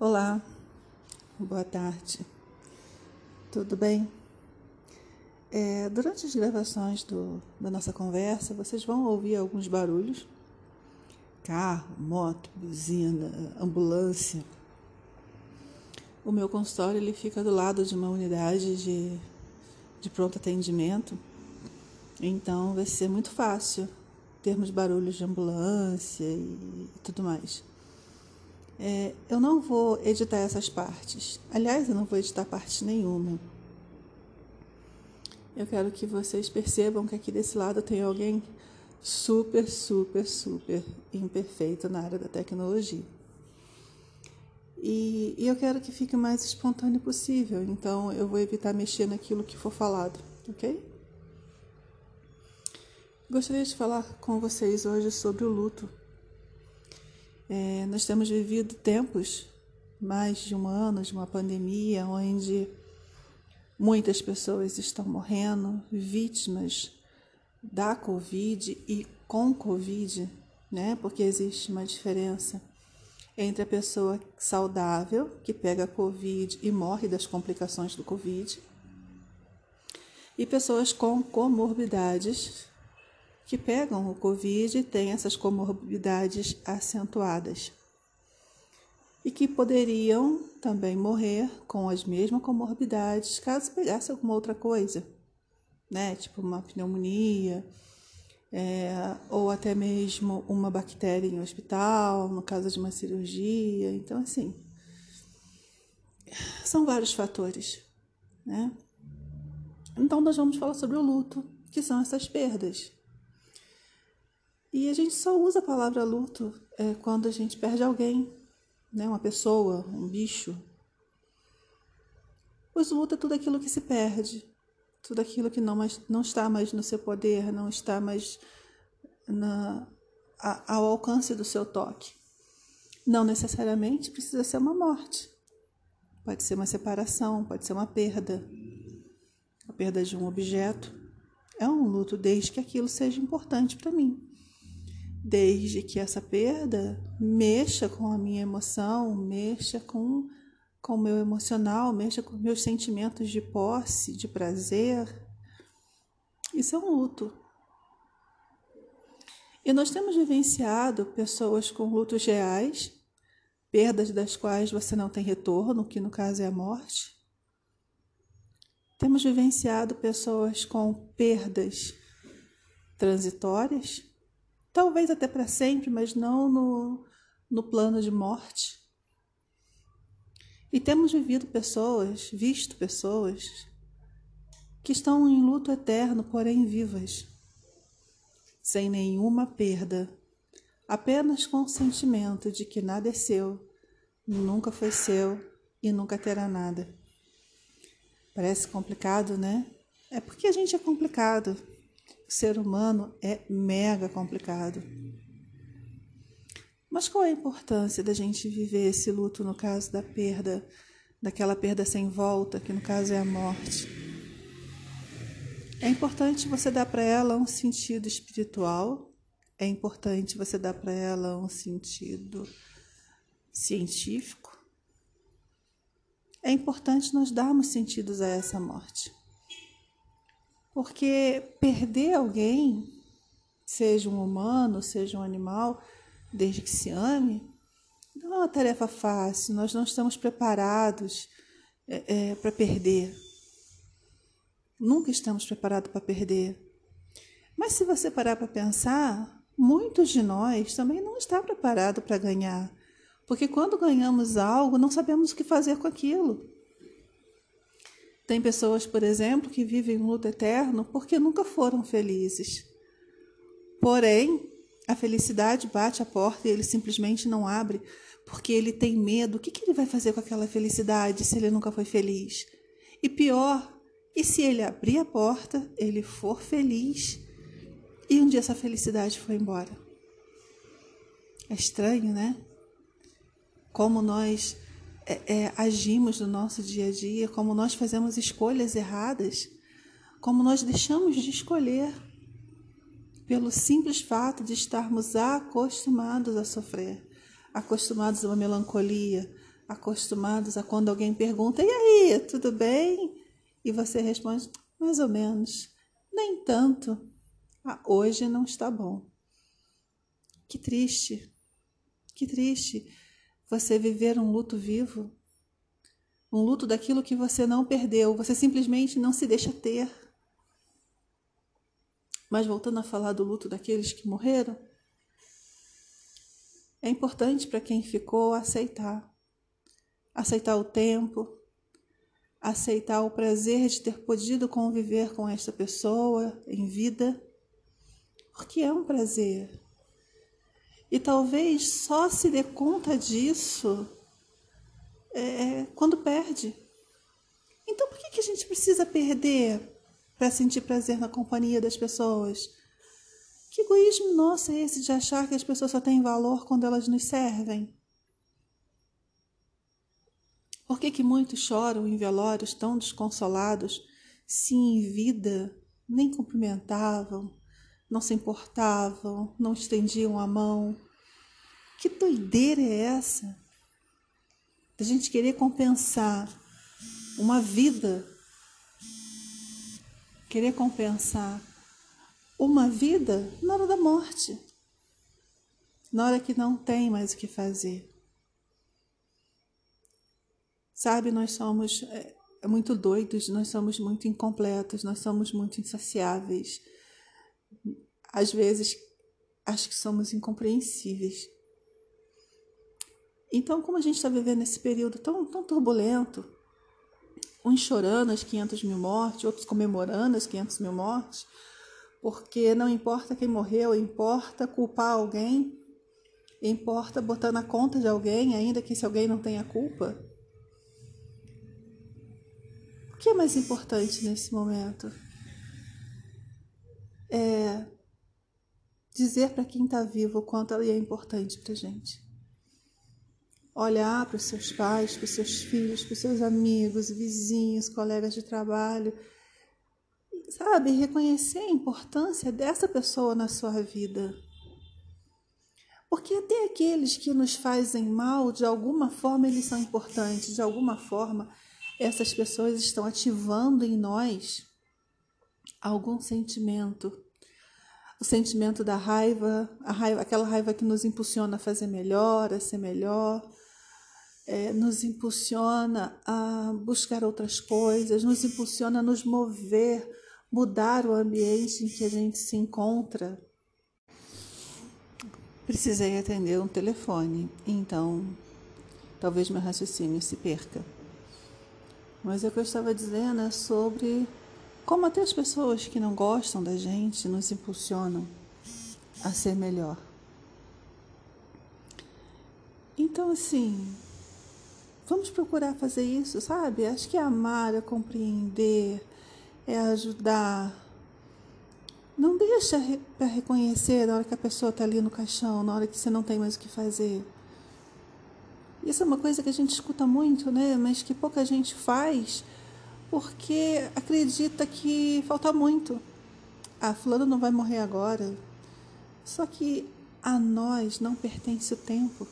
Olá, boa tarde, tudo bem? É, durante as gravações do, da nossa conversa, vocês vão ouvir alguns barulhos: carro, moto, buzina, ambulância. O meu consultório ele fica do lado de uma unidade de, de pronto atendimento, então vai ser muito fácil termos barulhos de ambulância e tudo mais. É, eu não vou editar essas partes. Aliás, eu não vou editar parte nenhuma. Eu quero que vocês percebam que aqui desse lado tem alguém super, super, super imperfeito na área da tecnologia. E, e eu quero que fique o mais espontâneo possível, então eu vou evitar mexer naquilo que for falado, ok? Gostaria de falar com vocês hoje sobre o luto. É, nós temos vivido tempos, mais de um ano, de uma pandemia, onde muitas pessoas estão morrendo, vítimas da Covid e com Covid, né? Porque existe uma diferença entre a pessoa saudável, que pega Covid e morre das complicações do Covid, e pessoas com comorbidades que pegam o Covid e têm essas comorbidades acentuadas e que poderiam também morrer com as mesmas comorbidades caso pegasse alguma outra coisa, né? Tipo uma pneumonia, é, ou até mesmo uma bactéria em hospital, no caso de uma cirurgia. Então, assim, são vários fatores, né? Então, nós vamos falar sobre o luto, que são essas perdas. E a gente só usa a palavra luto é, quando a gente perde alguém, né? uma pessoa, um bicho. Pois o luto é tudo aquilo que se perde, tudo aquilo que não, mais, não está mais no seu poder, não está mais na, a, ao alcance do seu toque. Não necessariamente precisa ser uma morte. Pode ser uma separação, pode ser uma perda. A perda de um objeto. É um luto desde que aquilo seja importante para mim desde que essa perda mexa com a minha emoção, mexa com, com o meu emocional, mexa com meus sentimentos de posse, de prazer. Isso é um luto. E nós temos vivenciado pessoas com lutos reais, perdas das quais você não tem retorno, que no caso é a morte. Temos vivenciado pessoas com perdas transitórias, talvez até para sempre, mas não no, no plano de morte. E temos vivido pessoas, visto pessoas, que estão em luto eterno, porém vivas, sem nenhuma perda, apenas com o sentimento de que nada é seu, nunca foi seu e nunca terá nada. Parece complicado, né? É porque a gente é complicado. Ser humano é mega complicado. Mas qual a importância da gente viver esse luto no caso da perda, daquela perda sem volta, que no caso é a morte? É importante você dar para ela um sentido espiritual, é importante você dar para ela um sentido científico. É importante nós darmos sentidos a essa morte. Porque perder alguém, seja um humano, seja um animal, desde que se ame, não é uma tarefa fácil. Nós não estamos preparados é, é, para perder. Nunca estamos preparados para perder. Mas se você parar para pensar, muitos de nós também não estão preparados para ganhar. Porque quando ganhamos algo, não sabemos o que fazer com aquilo. Tem pessoas, por exemplo, que vivem um luto eterno porque nunca foram felizes. Porém, a felicidade bate a porta e ele simplesmente não abre porque ele tem medo. O que, que ele vai fazer com aquela felicidade se ele nunca foi feliz? E pior, e se ele abrir a porta, ele for feliz e um dia essa felicidade foi embora? É estranho, né? Como nós é, é, agimos no nosso dia a dia, como nós fazemos escolhas erradas, como nós deixamos de escolher pelo simples fato de estarmos acostumados a sofrer, acostumados a uma melancolia, acostumados a quando alguém pergunta: "E aí, tudo bem?" E você responde: "Mais ou menos. Nem tanto. Ah, hoje não está bom." Que triste. Que triste você viver um luto vivo. Um luto daquilo que você não perdeu, você simplesmente não se deixa ter. Mas voltando a falar do luto daqueles que morreram, é importante para quem ficou aceitar. Aceitar o tempo, aceitar o prazer de ter podido conviver com esta pessoa em vida, porque é um prazer. E talvez só se dê conta disso é, quando perde. Então por que, que a gente precisa perder para sentir prazer na companhia das pessoas? Que egoísmo nosso é esse de achar que as pessoas só têm valor quando elas nos servem? Por que, que muitos choram em velórios tão desconsolados se em vida nem cumprimentavam, não se importavam, não estendiam a mão? Que doideira é essa? Da gente querer compensar uma vida, querer compensar uma vida na hora da morte, na hora que não tem mais o que fazer. Sabe, nós somos é, é, muito doidos, nós somos muito incompletos, nós somos muito insaciáveis. Às vezes, acho que somos incompreensíveis. Então, como a gente está vivendo esse período tão, tão turbulento, uns chorando as 500 mil mortes, outros comemorando as 500 mil mortes, porque não importa quem morreu, importa culpar alguém, importa botar na conta de alguém, ainda que esse alguém não tenha culpa. O que é mais importante nesse momento? É dizer para quem está vivo o quanto ela é importante para gente. Olhar para os seus pais, para os seus filhos, para os seus amigos, vizinhos, colegas de trabalho sabe, reconhecer a importância dessa pessoa na sua vida. Porque até aqueles que nos fazem mal, de alguma forma eles são importantes, de alguma forma essas pessoas estão ativando em nós algum sentimento. O sentimento da raiva, a raiva, aquela raiva que nos impulsiona a fazer melhor, a ser melhor, é, nos impulsiona a buscar outras coisas, nos impulsiona a nos mover mudar o ambiente em que a gente se encontra. Precisei atender um telefone, então talvez meu raciocínio se perca. Mas o que eu estava dizendo é sobre como até as pessoas que não gostam da gente nos impulsionam a ser melhor. Então, assim, vamos procurar fazer isso, sabe? Acho que é amar, é compreender, é ajudar. Não deixa para reconhecer na hora que a pessoa está ali no caixão, na hora que você não tem mais o que fazer. Isso é uma coisa que a gente escuta muito, né? Mas que pouca gente faz porque acredita que falta muito. Ah, fulano não vai morrer agora. Só que a nós não pertence o tempo.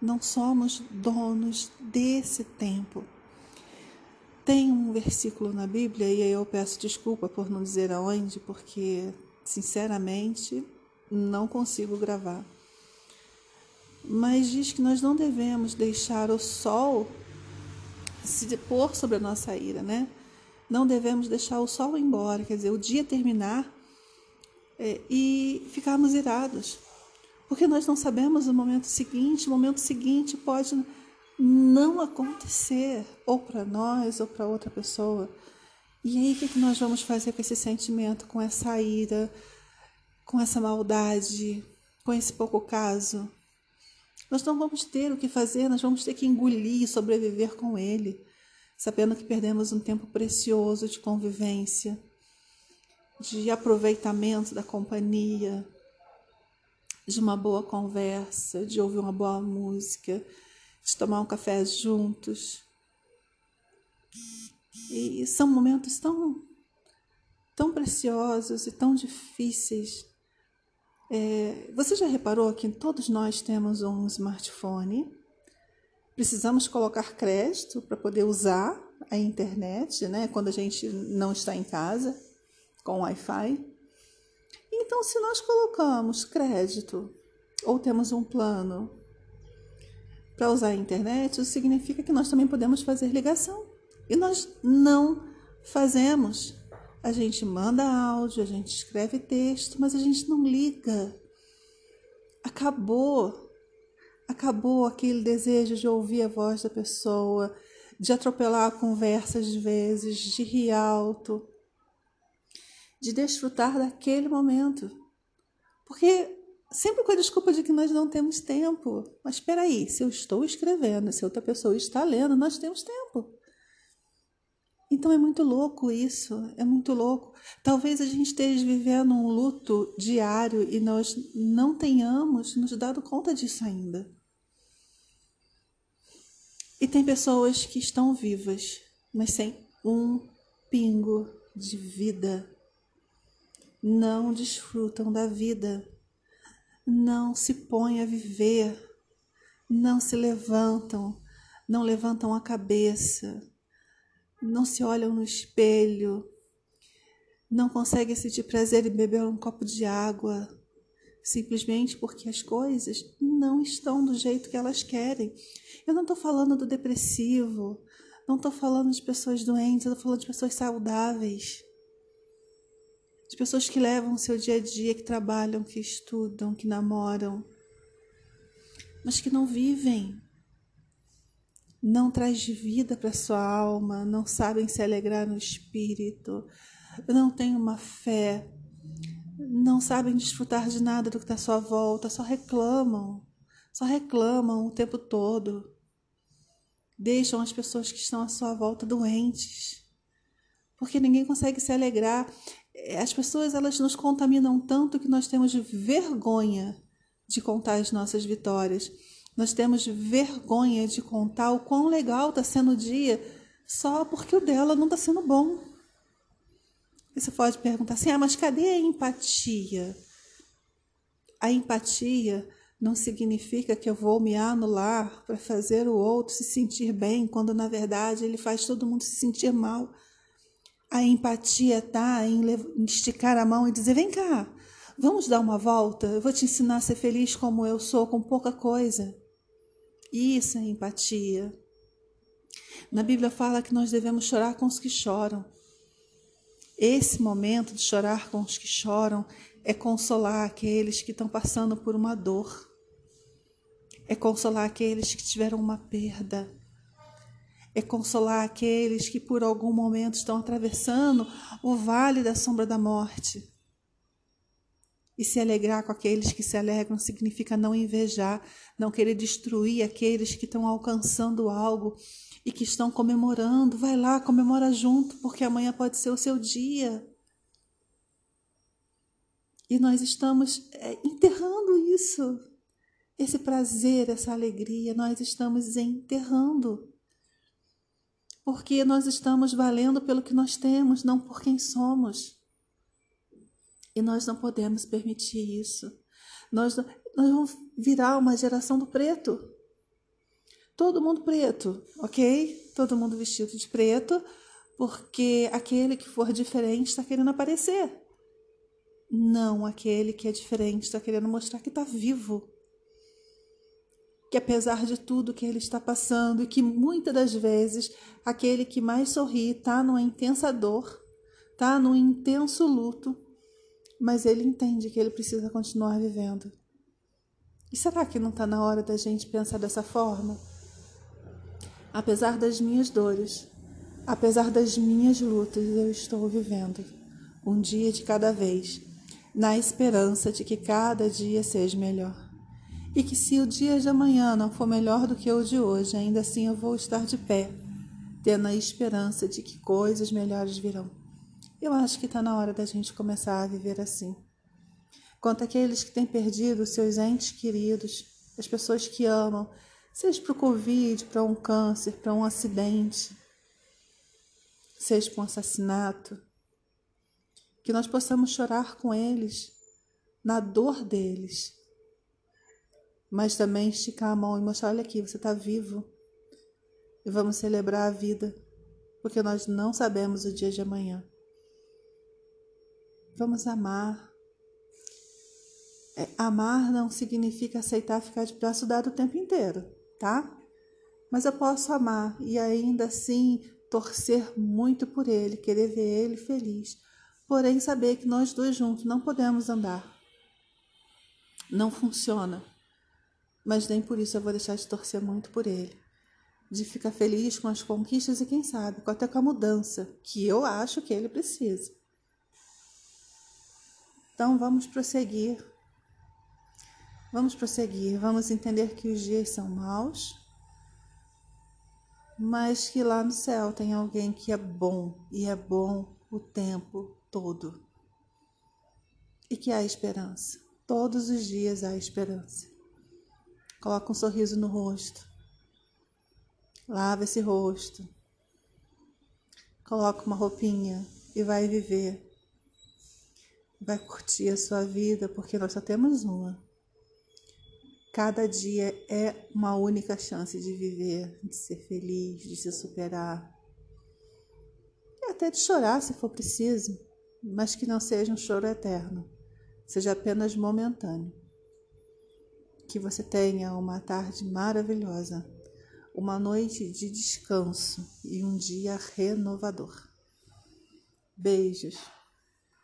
Não somos donos desse tempo. Tem um versículo na Bíblia, e aí eu peço desculpa por não dizer aonde, porque, sinceramente, não consigo gravar. Mas diz que nós não devemos deixar o sol se pôr sobre a nossa ira, né? Não devemos deixar o sol embora, quer dizer, o dia terminar é, e ficarmos irados. Porque nós não sabemos o momento seguinte, o momento seguinte pode não acontecer, ou para nós ou para outra pessoa. E aí, o que, que nós vamos fazer com esse sentimento, com essa ira, com essa maldade, com esse pouco caso? Nós não vamos ter o que fazer, nós vamos ter que engolir e sobreviver com ele, sabendo que perdemos um tempo precioso de convivência, de aproveitamento da companhia, de uma boa conversa, de ouvir uma boa música de tomar um café juntos. E são momentos tão, tão preciosos e tão difíceis. É, você já reparou que todos nós temos um smartphone precisamos colocar crédito para poder usar a internet, né? Quando a gente não está em casa com Wi-Fi. Então, se nós colocamos crédito ou temos um plano para usar a internet, isso significa que nós também podemos fazer ligação. E nós não fazemos. A gente manda áudio, a gente escreve texto, mas a gente não liga. Acabou. Acabou aquele desejo de ouvir a voz da pessoa, de atropelar a conversa às vezes, de rir alto, de desfrutar daquele momento. Porque sempre com a desculpa de que nós não temos tempo. Mas espera aí, se eu estou escrevendo, se outra pessoa está lendo, nós temos tempo. Então é muito louco isso, é muito louco. Talvez a gente esteja vivendo um luto diário e nós não tenhamos nos dado conta disso ainda. E tem pessoas que estão vivas, mas sem um pingo de vida. Não desfrutam da vida, não se põem a viver, não se levantam, não levantam a cabeça, não se olham no espelho, não conseguem sentir prazer em beber um copo de água, simplesmente porque as coisas não estão do jeito que elas querem. Eu não estou falando do depressivo, não estou falando de pessoas doentes, eu estou falando de pessoas saudáveis. De pessoas que levam o seu dia a dia, que trabalham, que estudam, que namoram, mas que não vivem. Não traz vida para sua alma, não sabem se alegrar no espírito, não têm uma fé, não sabem desfrutar de nada do que está à sua volta, só reclamam, só reclamam o tempo todo. Deixam as pessoas que estão à sua volta doentes, porque ninguém consegue se alegrar. As pessoas elas nos contaminam tanto que nós temos vergonha de contar as nossas vitórias. Nós temos vergonha de contar o quão legal está sendo o dia só porque o dela não está sendo bom. E você pode perguntar assim: ah, mas cadê a empatia? A empatia não significa que eu vou me anular para fazer o outro se sentir bem, quando na verdade ele faz todo mundo se sentir mal. A empatia está em esticar a mão e dizer: vem cá, vamos dar uma volta, eu vou te ensinar a ser feliz como eu sou, com pouca coisa. Isso é empatia. Na Bíblia fala que nós devemos chorar com os que choram. Esse momento de chorar com os que choram é consolar aqueles que estão passando por uma dor, é consolar aqueles que tiveram uma perda, é consolar aqueles que por algum momento estão atravessando o vale da sombra da morte. E se alegrar com aqueles que se alegram significa não invejar, não querer destruir aqueles que estão alcançando algo e que estão comemorando. Vai lá, comemora junto, porque amanhã pode ser o seu dia. E nós estamos é, enterrando isso, esse prazer, essa alegria, nós estamos enterrando. Porque nós estamos valendo pelo que nós temos, não por quem somos. E nós não podemos permitir isso. Nós, nós vamos virar uma geração do preto. Todo mundo preto, ok? Todo mundo vestido de preto, porque aquele que for diferente está querendo aparecer. Não aquele que é diferente está querendo mostrar que está vivo. Que apesar de tudo que ele está passando, e que muitas das vezes aquele que mais sorri está numa intensa dor, está num intenso luto, mas ele entende que ele precisa continuar vivendo. E será que não está na hora da gente pensar dessa forma? Apesar das minhas dores, apesar das minhas lutas, eu estou vivendo um dia de cada vez, na esperança de que cada dia seja melhor. E que se o dia de amanhã não for melhor do que o de hoje, ainda assim eu vou estar de pé, tendo a esperança de que coisas melhores virão. Eu acho que está na hora da gente começar a viver assim. Quanto àqueles que têm perdido seus entes queridos, as pessoas que amam, seja para o Covid, para um câncer, para um acidente, seja para um assassinato, que nós possamos chorar com eles, na dor deles, mas também esticar a mão e mostrar: olha aqui, você está vivo, e vamos celebrar a vida, porque nós não sabemos o dia de amanhã. Vamos amar. É, amar não significa aceitar ficar de braço dado o tempo inteiro, tá? Mas eu posso amar e ainda assim torcer muito por ele, querer ver ele feliz. Porém, saber que nós dois juntos não podemos andar. Não funciona. Mas nem por isso eu vou deixar de torcer muito por ele. De ficar feliz com as conquistas e, quem sabe, até com a mudança que eu acho que ele precisa. Então vamos prosseguir. Vamos prosseguir. Vamos entender que os dias são maus mas que lá no céu tem alguém que é bom e é bom o tempo todo. E que há esperança. Todos os dias há esperança. Coloca um sorriso no rosto. Lava esse rosto. Coloca uma roupinha e vai viver. Vai curtir a sua vida, porque nós só temos uma. Cada dia é uma única chance de viver, de ser feliz, de se superar. E até de chorar se for preciso, mas que não seja um choro eterno, seja apenas momentâneo. Que você tenha uma tarde maravilhosa, uma noite de descanso e um dia renovador. Beijos.